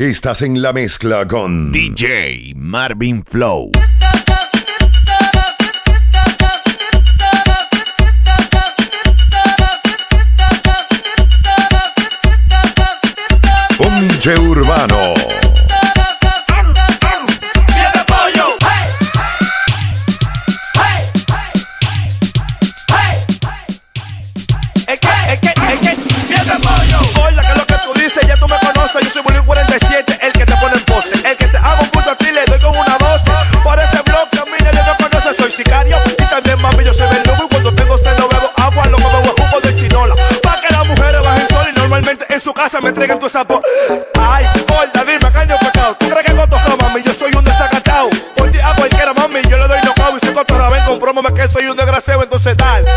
Estás en la mezcla con DJ Marvin Flow. Ponche Urbano. sociedade.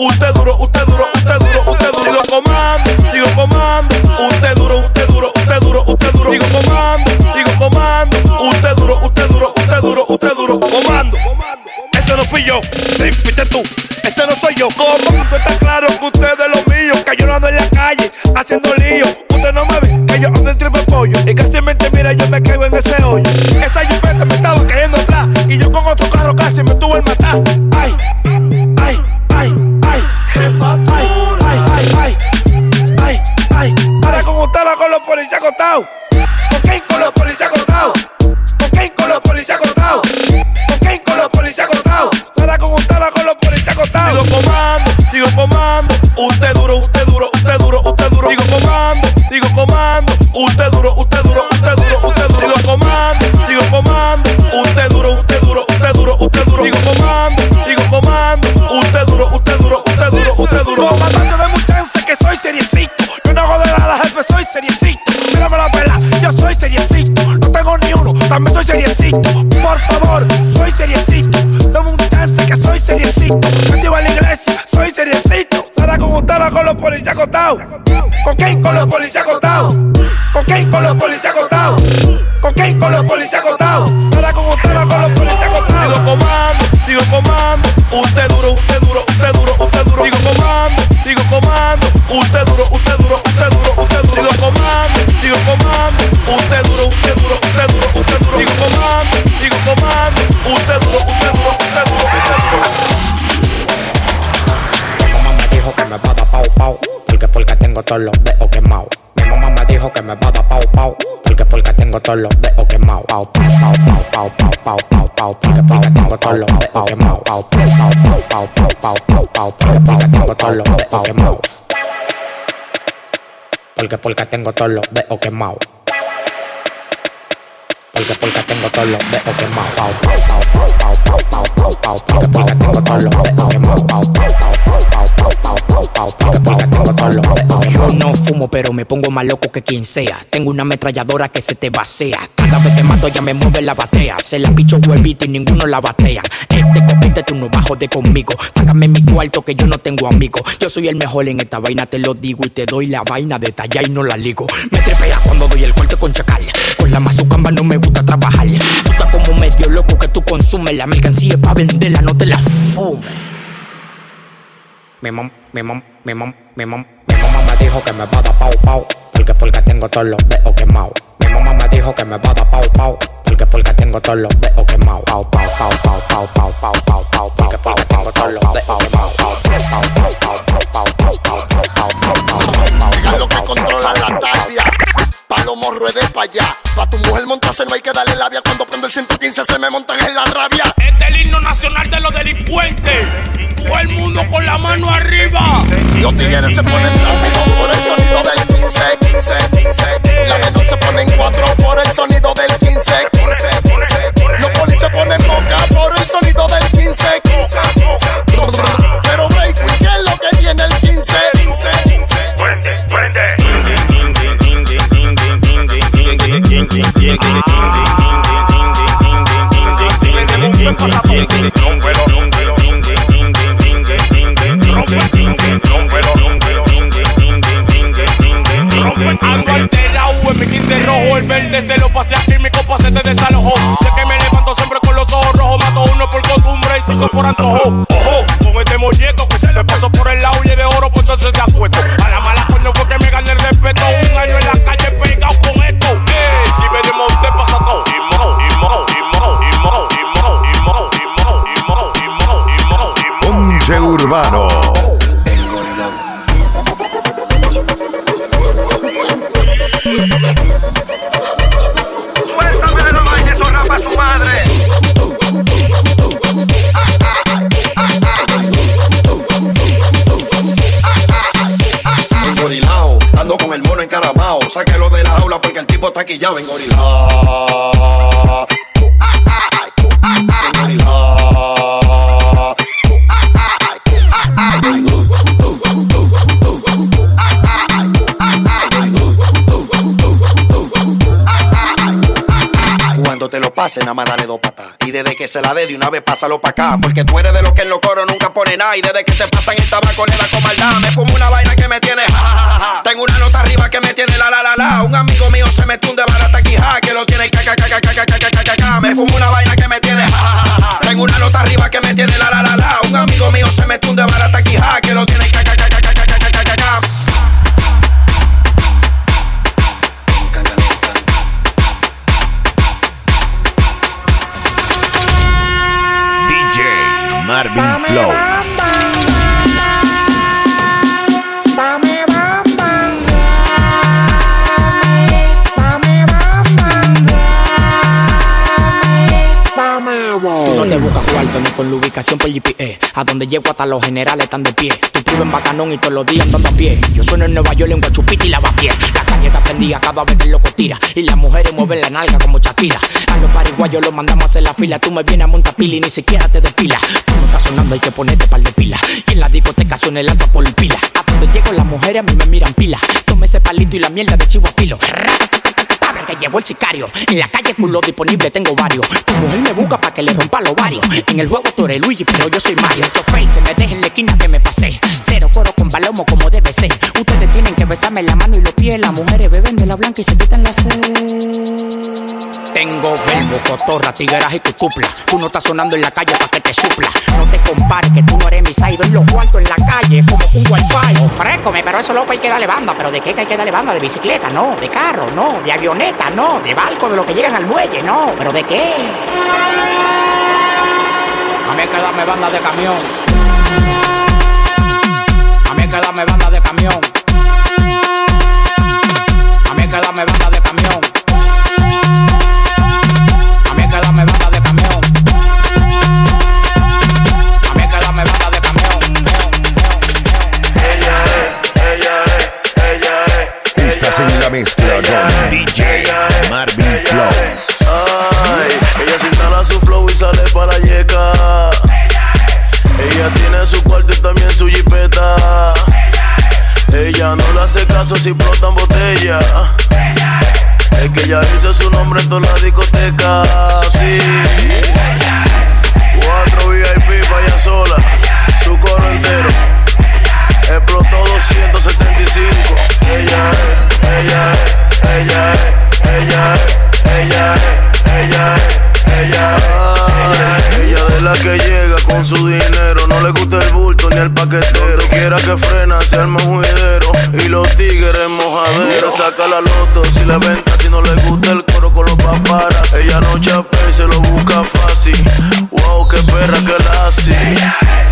Usted duro, usted duro, usted duro, usted duro. Sigo comando, sigo comando. Usted duro, usted duro, usted duro, usted duro. Sigo comando, sigo comando. Usted duro, usted duro, usted duro, usted duro. Comando. Ese no fui yo, sí fuiste tú. Ese no soy yo. Comando. todos los dedos quemados. Pau, pau, pau, pau, pau, pau, pau, pau, pau, pica, pica, tengo todos los dedos quemados. Pau, pau, pau, pau, pau, pau, pau, pau, pica, pica, tengo todos los dedos quemados. Porque, porque tengo todos los dedos quemados. Porque, porque tengo todos los dedos quemados. Pau, pau, pau, pau, pau, pau, pau, pau, pica, pica, tengo todos los dedos quemados. Pau, pau, pau, pau, pau, pau, yo no fumo, pero me pongo más loco que quien sea. Tengo una ametralladora que se te vacea. Cada vez que mato ya me mueve la batea. Se la picho huevito y ninguno la batea. Este copete tú no bajo de conmigo. Págame mi cuarto que yo no tengo amigos. Yo soy el mejor en esta vaina, te lo digo. Y te doy la vaina de talla y no la ligo. Me trepea cuando doy el corte con chacal. Con la mazucamba no me gusta trabajar. Tú estás como medio loco que tú consumes. La mercancía para venderla, no te la fumes. Mi mam, mi mam, mi mam, mi mam, mi mamá me dijo que me va a dar pau pau, porque porque tengo todos los dedos quemados. Mi mamá me dijo que me va a dar pau pau, porque porque tengo todos los dedos quemados. Pau pau pau pau pau pau pau pau pau, porque porque tengo todos los dedos quemados. Pau pau pau pau pau pau pau pau pau pau pau pau Diga lo que controla la tarbia. Palomo ruede pa' allá. Pa' tu mujer montarse no hay que darle labia. Cuando prende el 115 se me montan en la rabia. Este es el himno nacional de los delincuentes. Todo el mundo con la mano arriba. Los tigres se ponen rápido por el sonido del 15, 15, 15. La menor se pone en 4 por el sonido del 15, 15, 15. Los polis se ponen boca por el sonido del 15, 15, 15. Pero break, ¿qué es lo que tiene el 15, 15, 15? Ando el verde se lo pasé aquí, mi copa se te desalojó. De que me levanto siempre con los ojos rojos, mato uno por costumbre y cinco por antojo. Ojo, con este molleto que se le pasó por el lado y de oro, pues entonces te acuesto. vengo. Cuando te lo pasen, nada más dale dos patas. Y desde que se la dé de una vez, pásalo pa' acá. Porque tú eres de los que en los coros nunca pone nada. Y desde que te pasan el tabaco le da con. Me fumo una vaina que me tiene ja. Tengo una nota arriba que me tiene la la la la. Un amigo mío se metió un de barata aquí, que lo tiene ca ca ca ca ca ca. Me fumo una vaina que me tiene ja. Tengo una nota arriba que me tiene la la la la. Un amigo mío se metió un de barata aquí, que lo tiene ca ca no te buscas cuarto ni con la ubicación por GPS. A donde llego hasta los generales están de pie. Tú vives en Bacanón y todos los días andando a pie. Yo sueno en Nueva York en Guachupita y lavapié. La calle está prendida cada vez que loco tira. Y las mujeres mueven la nalga como Shakira. A los pariguayos los mandamos a hacer la fila. Tú me vienes a montar pila y ni siquiera te despila. Tú no estás sonando, hay que ponerte par de pila. Y en la discoteca suena el alfa por pila. A donde llego las mujeres a mí me miran pila. Tome ese palito y la mierda de chivo a pilo. Abre que llevó el sicario. En la calle culo disponible tengo varios. Tu mujer me busca para que le rompa los varios. En el juego tú eres Luigi, pero yo soy Mario. Estos fakes me dejen en la esquina que me pasé. Cero coro con balomo como debe ser. Ustedes tienen que besarme la mano y los pies. Las mujeres beben de la blanca y se quitan la sed. Tengo verbo, cotorra, tigueras y cucupla. Tú no estás sonando en la calle para que te supla. No te compares que tú no eres mi saido en los cuartos en la calle como un wifi. Ofrécome, pero eso loco hay que darle banda. ¿Pero de qué que hay que darle banda? ¿De bicicleta? No. ¿De carro? No. ¿De No. ¿De barco? ¿De lo que llegan al muelle? No. ¿Pero de qué? A mí hay que darme banda de camión. A mí hay que darme banda de camión. En la mezcla con Marvin Flow. Ella se instala su flow y sale para yeca. Ella tiene su cuarto y también su jipeta. Ella no le hace caso si explotan botella. Es que ella dice su nombre en toda la discoteca. Sí. Cuatro VIP para ella sola. Su coro entero. Explotó 275. Ella es, ella es, ella es, ella es, ella es, ella es, ella es. Ella de la que llega con su dinero, no le gusta el bulto ni el paquetero. Quiera que frena, se arma un y los tigres mojaderos. Saca la loto si la venta, si no le gusta el coro con los paparas. Ella no chapea y se lo busca fácil. Wow, qué perra que la.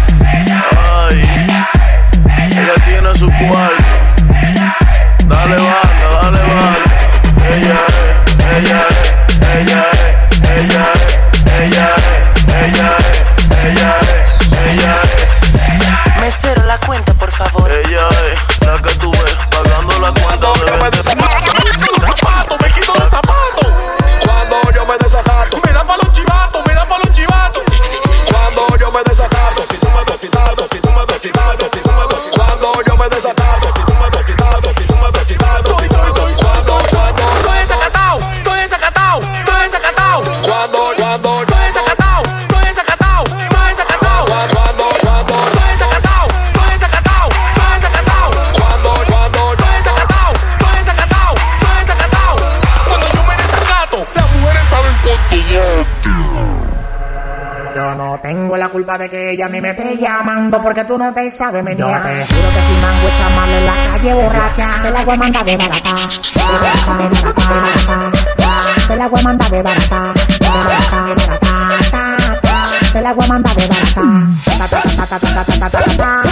Culpa de que ella a mí me esté llamando porque tú no te sabes menear. Yo te juro que si mango esa mala en la calle borracha, te la voy a mandar de barata. De barata, de barata, Te la voy a mandar de barata. De barata, de barata, Te la voy a mandar de barata. Ta, ta, ta, ta, ta, ta, ta,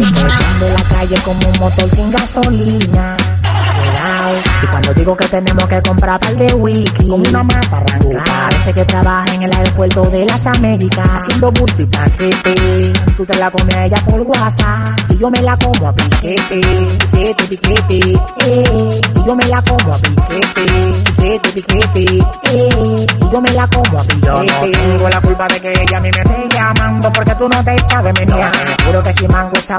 Cruzando la calle como un motor sin gasolina. Quedao. Y cuando digo que tenemos que comprar par de wiki, con una mapa arrancar. Parece que trabaja en el aeropuerto de las Américas, haciendo bulto y paquete. Tú te la comes a ella por WhatsApp, y yo me la como a piquete, piquete, piquete. Eh. Y yo me la como a piquete, piquete, piquete. Eh. Y yo me la como a piquete. Yo no tengo la culpa de que ella a mí me esté llamando, porque tú no te sabes, me no. Juro que si mango esa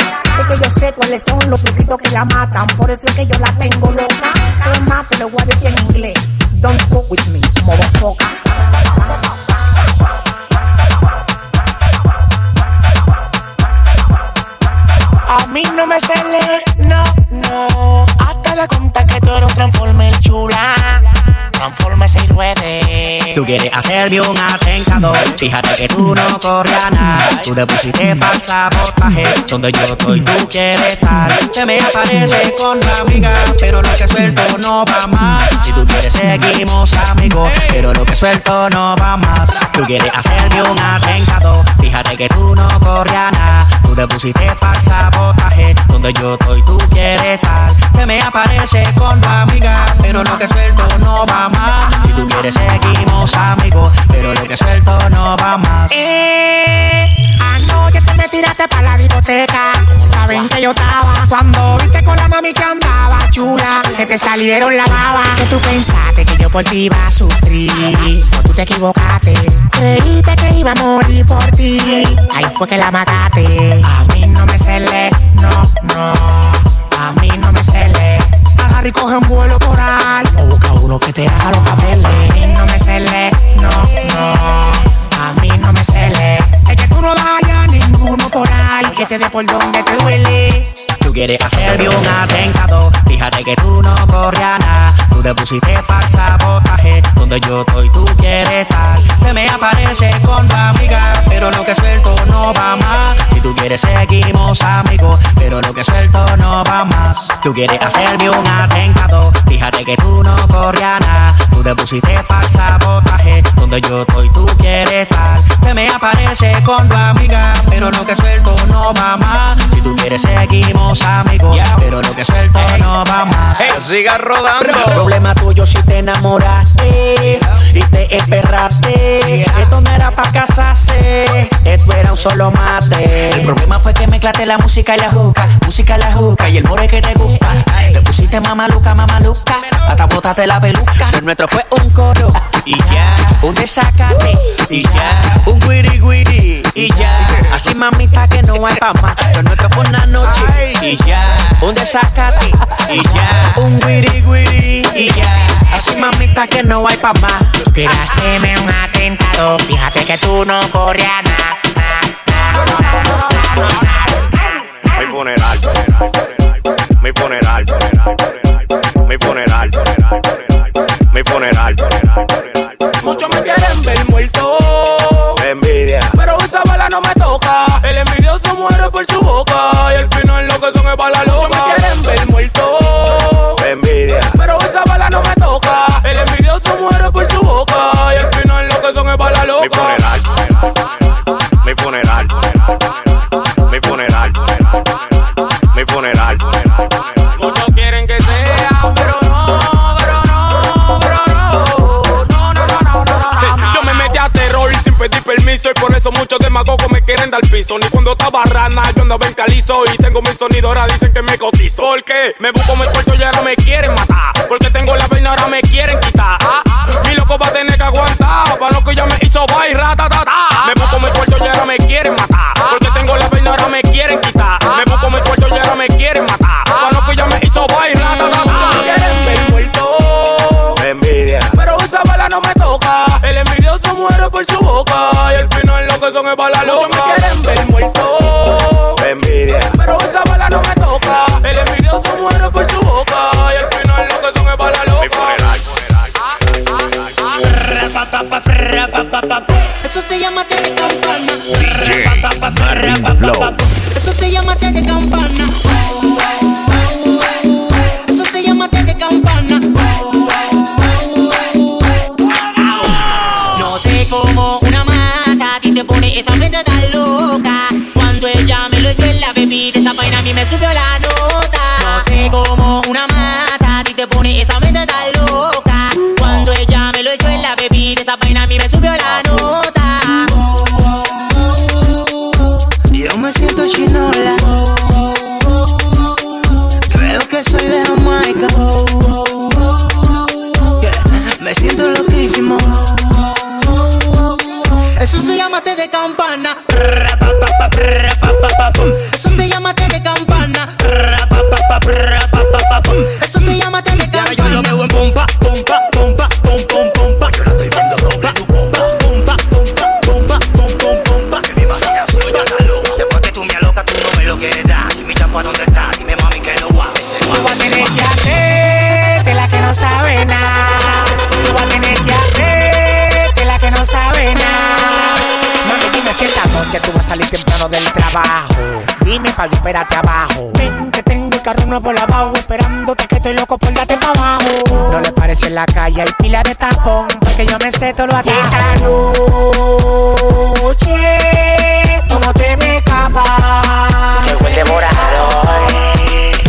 cuáles son los truquitos que la matan, por eso es que yo la tengo loca. Es más, te lo voy a decir en inglés. Don't fuck with me, motherfucker. A mí no me sale, no, no. Hasta de contar que tú eres un. Transformes y ruede. Tú quieres hacerme un atentado. Fíjate que tú no corres a nada. Tú te pusiste para el sabotaje. Donde yo estoy, tú quieres estar. Se me aparece con la amiga. Pero lo que suelto no va más. Si tú quieres, seguimos amigos. Pero lo que suelto no va más. Tú quieres hacerme un atentado. Fíjate que tú no corres a nada. Tú te pusiste para el sabotaje. Donde yo estoy, tú quieres estar. Se me aparece con la amiga. Pero lo que suelto no va más. Si tú quieres, seguimos amigos. Pero lo que suelto no va más. Eh, anoche te me tiraste para la discoteca. Saben que yo estaba. Cuando viste con la mami que andaba chula, se te salieron la baba. Que tú pensaste que yo por ti iba a sufrir. No, tú te equivocaste. Creíste que iba a morir por ti. Ahí fue que la mataste. A mí no me cele, no, no. A mí no me cele. Agarra y coge un vuelo coral. O busca uno que te haga los papeles. A mí no me cele, no, no. A mí no me cele. Es que tú no vayas ninguno por ahí. Que te dé por donde te duele. Tú quieres hacerme un atentado. Fíjate que tú no nada. Tú te pusiste para el sabotaje. Donde yo estoy, tú quieres estar. Se me aparece con la amiga. Pero lo que suelto no va más. Si tú quieres, seguimos amigos. Pero lo que suelto no va más. Tú quieres hacerme un atentado. Fíjate que tú no corres a nada. Tú te pusiste para sabotaje. Donde yo estoy, tú quieres estar. Se me aparece con la amiga. Pero lo que suelto no va más. Si tú quieres, seguimos amigos. Pero lo que suelto no va más. Siga rodando. Problema tuyo si te enamoraste y te esperraste. Esto no era pa' casarse, esto era un solo mate. El problema fue que mezclaste la música y la juca, música y la juca y el more que te gusta. Te pusiste mamaluca, mamaluca. Hasta botaste la peluca. Lo nuestro fue un coro y ya. Un desacate y ya. Un guiri guiri y ya. Así mamita que no hay pa' más. Lo nuestro fue una noche y ya. Un desacate y ya. Un guiri guiri y ya. Así mamita que no hay pa' más. Tú quieres hacerme un atentado. Fíjate que tú no corres a nada. Mi funeral, mi funeral, mi funeral, mi funeral. Muchos me quieren ver muerto, no me toca. El envidioso muere por su boca y al final lo que son es bala loca. Me quieren ver muerto, envidia, pero esa bala no me toca. El envidioso muere por su boca y al final lo que son es bala mi loca. funeral, mi funeral, mi funeral, mi funeral. Y por eso muchos demagogos me quieren dar piso. Ni cuando estaba rana yo andaba en calizo y tengo mi sonido ahora dicen que me cotizo. Porque me busco mi cuarto y ahora me quieren matar. Porque tengo la vaina ahora me quieren quitar. Final lo que son es bala loca. Muchos me quieren ver Abajo. Ven que tengo el carro nuevo lavado esperándote que estoy loco por darte pa' abajo. No le parece en la calle hay pila de tapón porque yo me sé todo lo atajo. Esta noche tú no te me escapas. Llegó el devorador.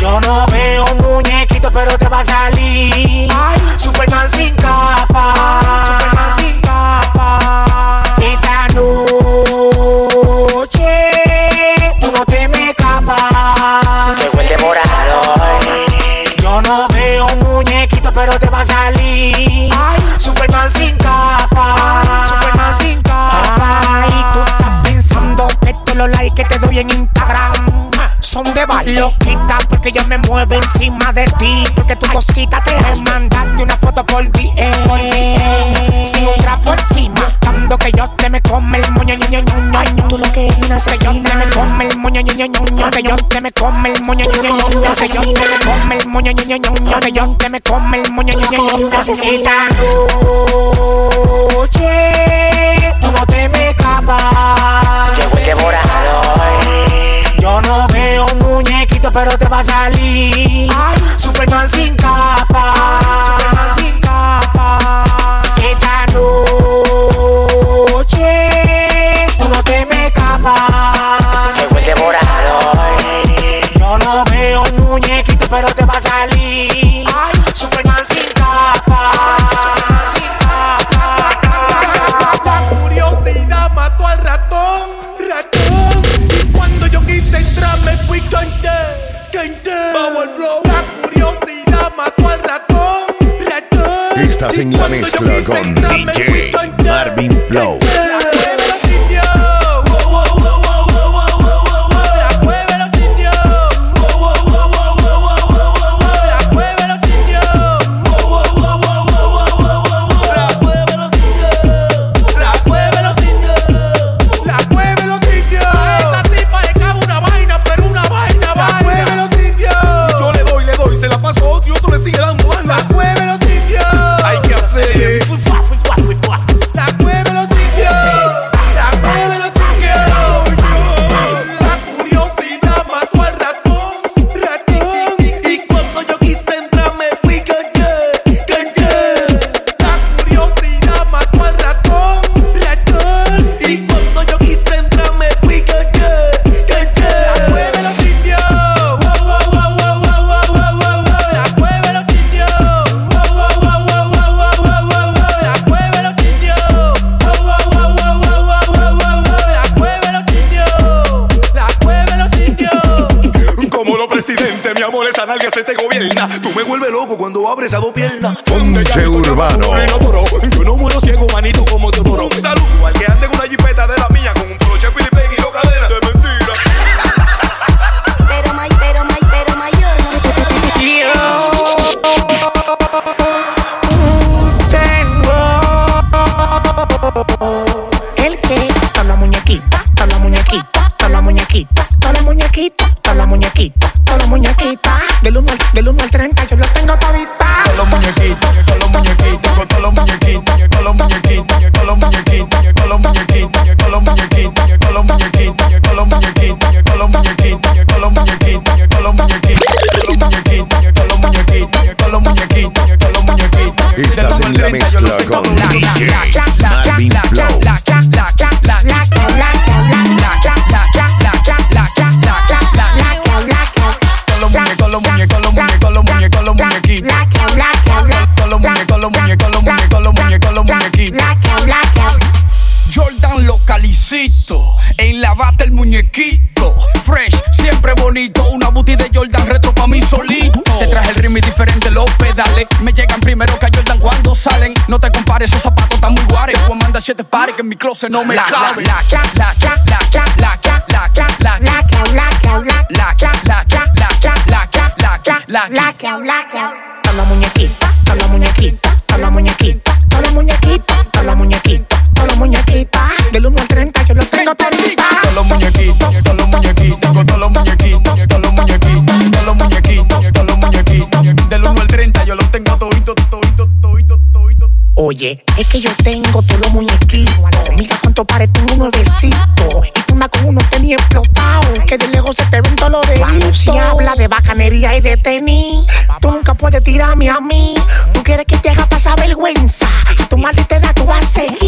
Yo no veo un muñequito, pero te va a salir. Superman sin capa. A salir. Superman sin capa. Superman sin capa. Y tú estás pensando que todos los likes que te doy en Instagram son de loquita porque yo me muevo encima de ti. Porque tu cosita te es mandarte una foto por DM. Lo que yo te me come el moño, ño, ño, ño, ño. Que yo te me come el moño, ño, ño, ño, ño. Que yo te me come el moño, ño, ño, ño, ño. Que yo te me come el moño, ño, ño, ño, ño. Esta noche tú no te me escapas. Llegó el devorador. Yo no veo muñequito, pero te va a salir. Superman sin capa. Superman sin capa. Esta noche veo, un muñequito, pero te va a salir. Ay, Superman sin capa. La curiosidad mató al ratón, ratón. Y cuando yo quise entrar, me fui cante, cante. Power flow. La curiosidad mató al ratón, ratón. Estás en la mezcla con DJ Marvin Flow. Localicito, en la bata el muñequito. Fresh, siempre bonito, una booty de Jordan retro pa' mí solito. Te traje el ritmo y diferente, los pedales me llegan primero que a Jordan cuando salen. No te compares, esos zapatos están muy guares. Voy a mandar siete pares que en mi closet no me caben. La, la, la, la, la, la, la, la, la, la, la, la, la, la, la, la muñequita, la muñequita, la muñequita, la muñequita, está la muñequita, está la muñequita. Del 1 al 30 yo lo tengo todita. Todos los muñequitos, todos los muñequitos, todos los muñequitos, todos los muñequitos, todos los muñequitos, todos los muñequitos. Del 1 al 30 yo los tengo toditos. Oye, es que yo tengo todos los muñequitos. Mira cuánto pares tengo nuevecito. Y tú una con uno tenía explotado. Que de lejos se te ven todos los deditos. Se habla de bacanería y de tenis, tú nunca puedes tirarme a mí. Tú quieres que te haga pasar vergüenza. Tu madre te da, tú vas a seguir.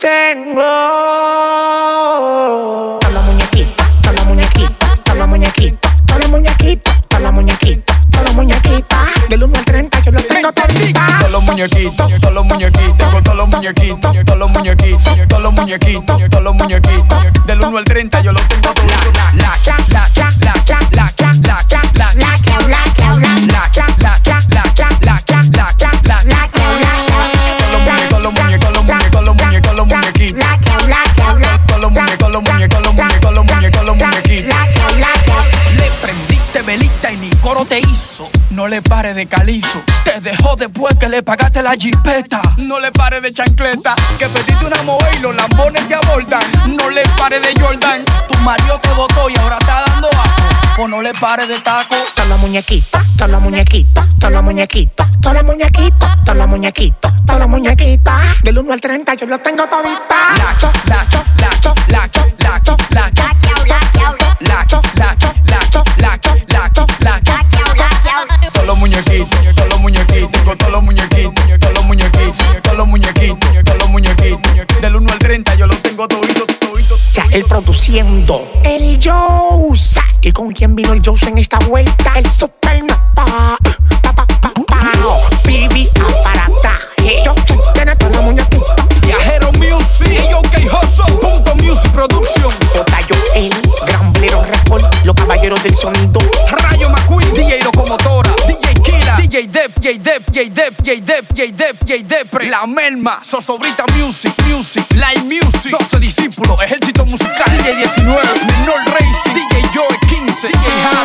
Tengo. Toda la muñequita, toda la muñequita, toda la muñequita, toda la muñequita, toda la muñequita, la muñequita. Del 1 al 30 yo lo tengo todita. Todos los muñequitos, todos los muñequitos, con todos los muñequitos, todos los muñequitos, todos los muñequitos, todos los muñequitos. Del 1 al 30 yo los tengo la, la, la, la, la, la, la, la, la, la, la, la, No le pares de calizo. Te dejó después que le pagaste la jipeta. No le pares de chancleta. Que pediste una moe y los lambones te abordan. No le pares de Jordan. Tu marido te botó y ahora está dando ajo. O no le pares de taco. Toda la muñequita, toda la muñequita, toda la muñequita, toda la muñequita, toda la muñequita, toda la muñequita. Del 1 al 30 yo lo tengo todita. Lacho, lacho, lacho, lacho, lacho, lacho. Lacho, lacho, lacho, lacho, lacho, lacho, lacho los muñequitos, todos los muñequitos, con todos los muñequitos, todos los muñequitos, todos los muñequitos, todos los muñequitos. Del 1 al 30 yo los tengo toditos, toditos. Ya él produciendo el Josa. ¿Y con quién vino el Josa en esta vuelta? El Supernova. Pa, pa, pa, pa. Baby, aparataje. Yo tiene toda la muñequita. Viajero Music, OK Hustle, punto Music Production. Otayo, el gran blero record. Los caballeros del sonido. DJ DJ DJ Dev Dep, J Dep, J Dep, J Dep, J Dep, J Depre. La Melma, Sosobrita Music, Music, Live Music. 12 discípulos, ejército musical, J19, Menor Racing, DJ Joe 15, DJ Jaro.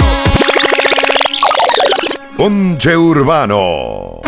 Ponche Urbano.